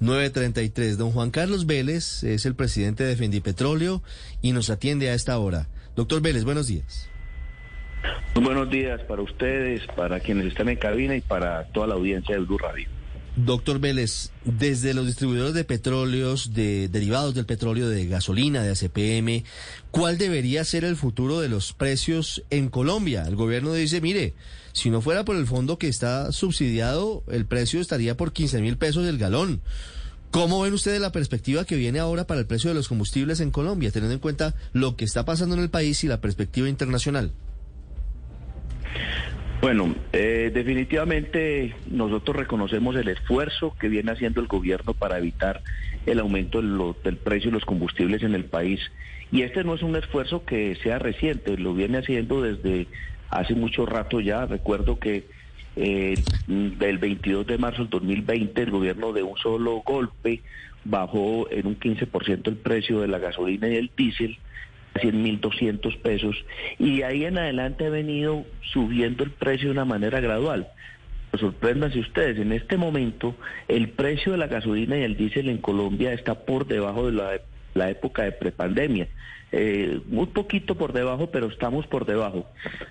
933. Don Juan Carlos Vélez es el presidente de Fendipetróleo y nos atiende a esta hora. Doctor Vélez, buenos días. Muy buenos días para ustedes, para quienes están en cabina y para toda la audiencia de Blue Radio. Doctor Vélez, desde los distribuidores de petróleos, de derivados del petróleo, de gasolina, de ACPM, ¿cuál debería ser el futuro de los precios en Colombia? El gobierno dice, mire, si no fuera por el fondo que está subsidiado, el precio estaría por 15 mil pesos el galón. ¿Cómo ven ustedes la perspectiva que viene ahora para el precio de los combustibles en Colombia, teniendo en cuenta lo que está pasando en el país y la perspectiva internacional? Bueno, eh, definitivamente nosotros reconocemos el esfuerzo que viene haciendo el gobierno para evitar el aumento del precio de los combustibles en el país. Y este no es un esfuerzo que sea reciente, lo viene haciendo desde hace mucho rato ya. Recuerdo que eh, del 22 de marzo del 2020 el gobierno de un solo golpe bajó en un 15% el precio de la gasolina y el diésel mil 1.200 pesos y ahí en adelante ha venido subiendo el precio de una manera gradual. Sorpréndanse ustedes, en este momento el precio de la gasolina y el diésel en Colombia está por debajo de la, la época de prepandemia. Eh, muy poquito por debajo, pero estamos por debajo.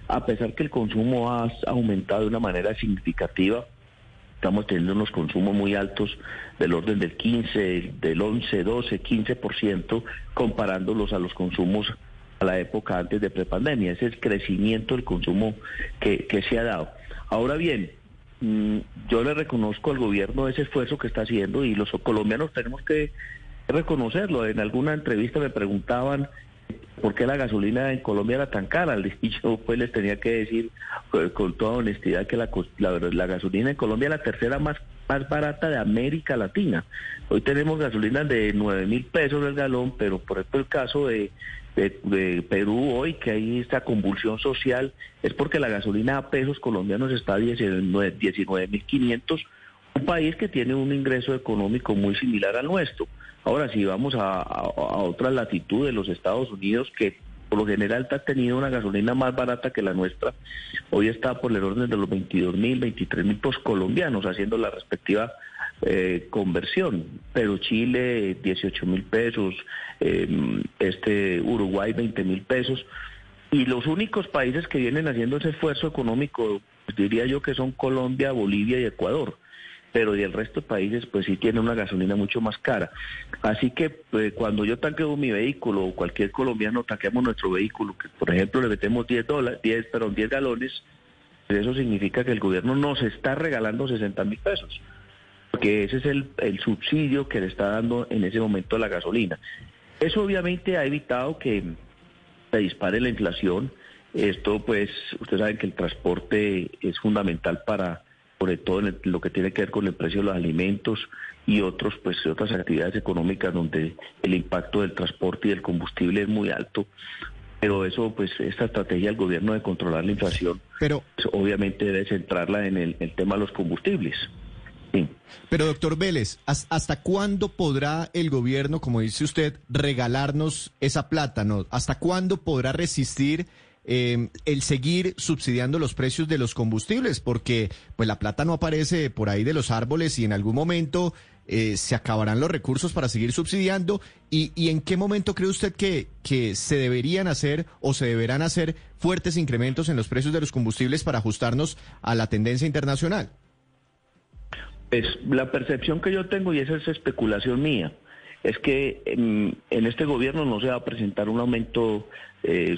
A pesar que el consumo ha aumentado de una manera significativa, estamos teniendo unos consumos muy altos del orden del 15, del 11, 12, 15%, comparándolos a los consumos a la época antes de prepandemia. Ese es el crecimiento del consumo que, que se ha dado. Ahora bien, mm, yo le reconozco al gobierno ese esfuerzo que está haciendo y los colombianos tenemos que reconocerlo. En alguna entrevista me preguntaban por qué la gasolina en Colombia era tan cara. Y yo pues les tenía que decir pues, con toda honestidad que la, la, gasolina en Colombia es la tercera más, más barata de América Latina. Hoy tenemos gasolina de 9 mil pesos el galón, pero por ejemplo el caso de, de, Perú hoy, que hay esta convulsión social, es porque la gasolina a pesos colombianos está a 19 mil 500, un país que tiene un ingreso económico muy similar al nuestro. Ahora, si vamos a, otra latitud de los Estados Unidos, que por lo general ha tenido una gasolina más barata que la nuestra, hoy está por el orden de los 22 mil, 23 mil colombianos, haciendo la respectiva eh, conversión. Pero Chile, 18 mil pesos, em, este Uruguay, 20 mil pesos. Y los únicos países que vienen haciendo ese esfuerzo económico, pues diría yo que son Colombia, Bolivia y Ecuador pero y el resto de países pues sí tiene una gasolina mucho más cara. Así que pues, cuando yo tanqueo mi vehículo o cualquier colombiano tanqueamos nuestro vehículo, que por ejemplo le metemos 10 dólares, 10, perdón, 10 galones, pues, eso significa que el gobierno nos está regalando 60 mil pesos, porque ese es el, el subsidio que le está dando en ese momento a la gasolina. Eso obviamente ha evitado que se dispare la inflación. Esto pues, ustedes saben que el transporte es fundamental para sobre todo en lo que tiene que ver con el precio de los alimentos y otros pues otras actividades económicas donde el impacto del transporte y del combustible es muy alto pero eso pues esta estrategia del gobierno de controlar la inflación pero pues, obviamente debe centrarla en el, tema de los combustibles Pero doctor Vélez, ¿hasta cuándo podrá el gobierno, como dice usted, regalarnos esa plata? ¿no? ¿Hasta cuándo podrá resistir eh, el seguir subsidiando los precios de los combustibles, porque pues la plata no aparece por ahí de los árboles y en algún momento eh, se acabarán los recursos para seguir subsidiando. ¿Y, ¿Y, en qué momento cree usted que, que se deberían hacer o se deberán hacer fuertes incrementos en los precios de los combustibles para ajustarnos a la tendencia internacional? Pues la percepción que yo tengo, y esa es especulación mía, es que en, en este gobierno no se va a presentar un aumento eh,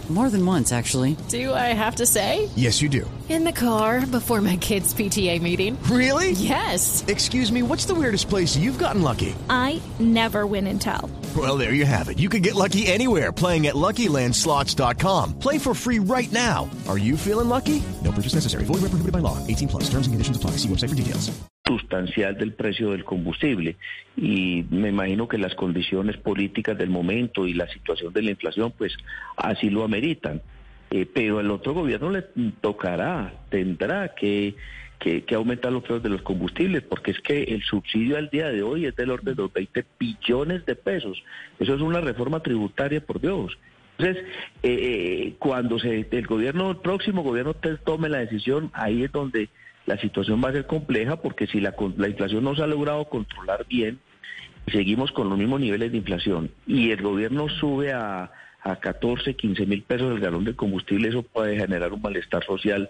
More than once, actually. Do I have to say? Yes, you do. In the car before my kids' PTA meeting. Really? Yes. Excuse me, what's the weirdest place you've gotten lucky? I never win and tell. Well, there you have it. You can get lucky anywhere playing at LuckyLandSlots.com. Play for free right now. Are you feeling lucky? No purchase necessary. Void where prohibited by law. 18 plus. Terms and conditions apply. See website for details. sustancial del precio del combustible y me imagino que las condiciones políticas del momento y la situación de la inflación pues así lo ameritan. Eh, pero el otro gobierno le tocará, tendrá que, que, que, aumentar los precios de los combustibles, porque es que el subsidio al día de hoy es del orden de los 20 billones de pesos. Eso es una reforma tributaria, por Dios. Entonces, eh, cuando se, el gobierno, el próximo gobierno tome la decisión, ahí es donde la situación va a ser compleja, porque si la, la inflación no se ha logrado controlar bien, seguimos con los mismos niveles de inflación y el gobierno sube a, a 14, 15 mil pesos el galón de combustible, eso puede generar un malestar social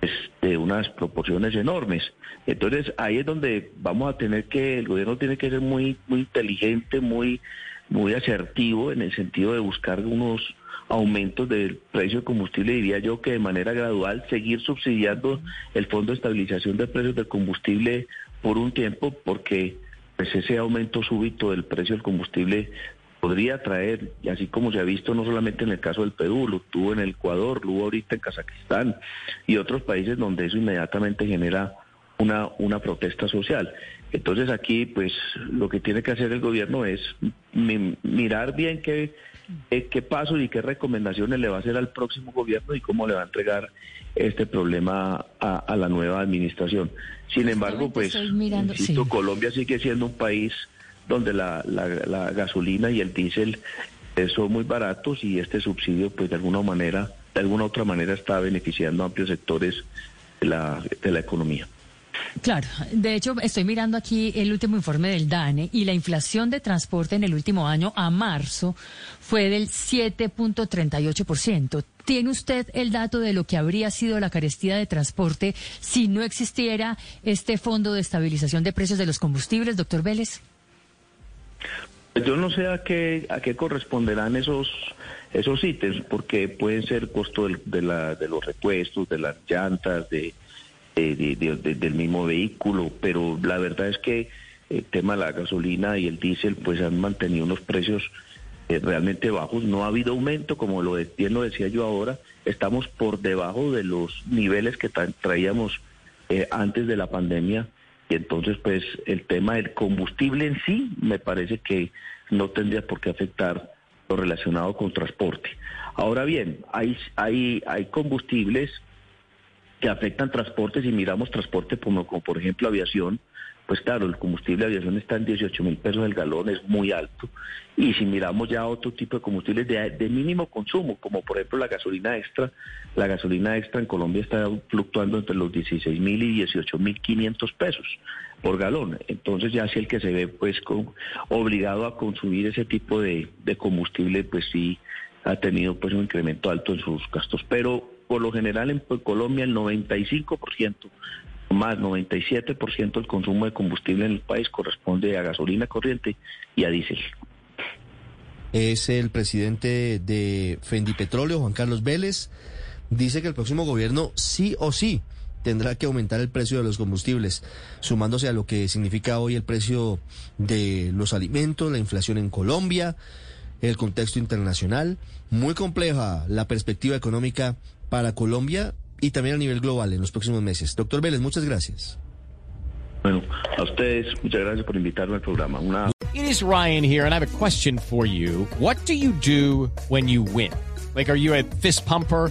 pues, de unas proporciones enormes. Entonces ahí es donde vamos a tener que, el gobierno tiene que ser muy, muy inteligente, muy, muy asertivo en el sentido de buscar unos aumentos del precio de combustible, diría yo que de manera gradual seguir subsidiando el Fondo de Estabilización de Precios del Combustible por un tiempo, porque pues ese aumento súbito del precio del combustible podría traer, y así como se ha visto no solamente en el caso del Perú, lo tuvo en el Ecuador, lo hubo ahorita en Kazajistán y otros países donde eso inmediatamente genera una, una protesta social. Entonces aquí pues lo que tiene que hacer el gobierno es mi, mirar bien qué, eh, qué pasos y qué recomendaciones le va a hacer al próximo gobierno y cómo le va a entregar este problema a, a la nueva administración. Sin embargo, pues insisto, sí. Colombia sigue siendo un país donde la, gasolina y el diésel eh, son muy baratos y este subsidio pues de alguna manera, de alguna otra manera está beneficiando a amplios sectores de la, de la economía. Claro, de hecho estoy mirando aquí el último informe del DANE y la inflación de transporte en el último año a marzo fue del 7.38%. ¿Tiene usted el dato de lo que habría sido la carestía de transporte si no existiera este fondo de estabilización de precios de los combustibles, doctor Vélez? Yo no sé a qué, a qué corresponderán esos esos ítems, porque pueden ser costo del, de, la, de los repuestos, de las llantas, de, de, de, de, del mismo vehículo, pero la verdad es que el tema de la gasolina y el diésel pues han mantenido unos precios eh, realmente bajos, no ha habido aumento, como lo bien lo decía yo ahora, estamos por debajo de los niveles que tra traíamos eh, antes de la pandemia y entonces pues el tema del combustible en sí me parece que no tendría por qué afectar lo relacionado con transporte. Ahora bien, hay, hay, hay combustibles que afectan transportes y miramos transporte como, como por ejemplo aviación, pues claro, el combustible de aviación está en 18 mil pesos el galón, es muy alto. Y si miramos ya otro tipo de combustibles de, mínimo consumo, como por ejemplo la gasolina extra, la gasolina extra en Colombia está fluctuando entre los 16 mil y 18 mil 500 pesos por galón. Entonces ya si el que se ve pues con, obligado a consumir ese tipo de, de combustible, pues sí ha tenido pues un incremento alto en sus gastos. Pero por lo general en Colombia el 95% más 97% del consumo de combustible en el país corresponde a gasolina corriente y a diésel. Es el presidente de Fendi Petróleo, Juan Carlos Vélez. Dice que el próximo gobierno sí o sí tendrá que aumentar el precio de los combustibles, sumándose a lo que significa hoy el precio de los alimentos, la inflación en Colombia, el contexto internacional. Muy compleja la perspectiva económica para Colombia y también a nivel global en los próximos meses. Doctor Vélez, muchas gracias. Bueno, a ustedes muchas gracias por invitarme al programa. Una... It is Ryan here and I have a question for you. What do you do when you win? Like, are you a fist pumper?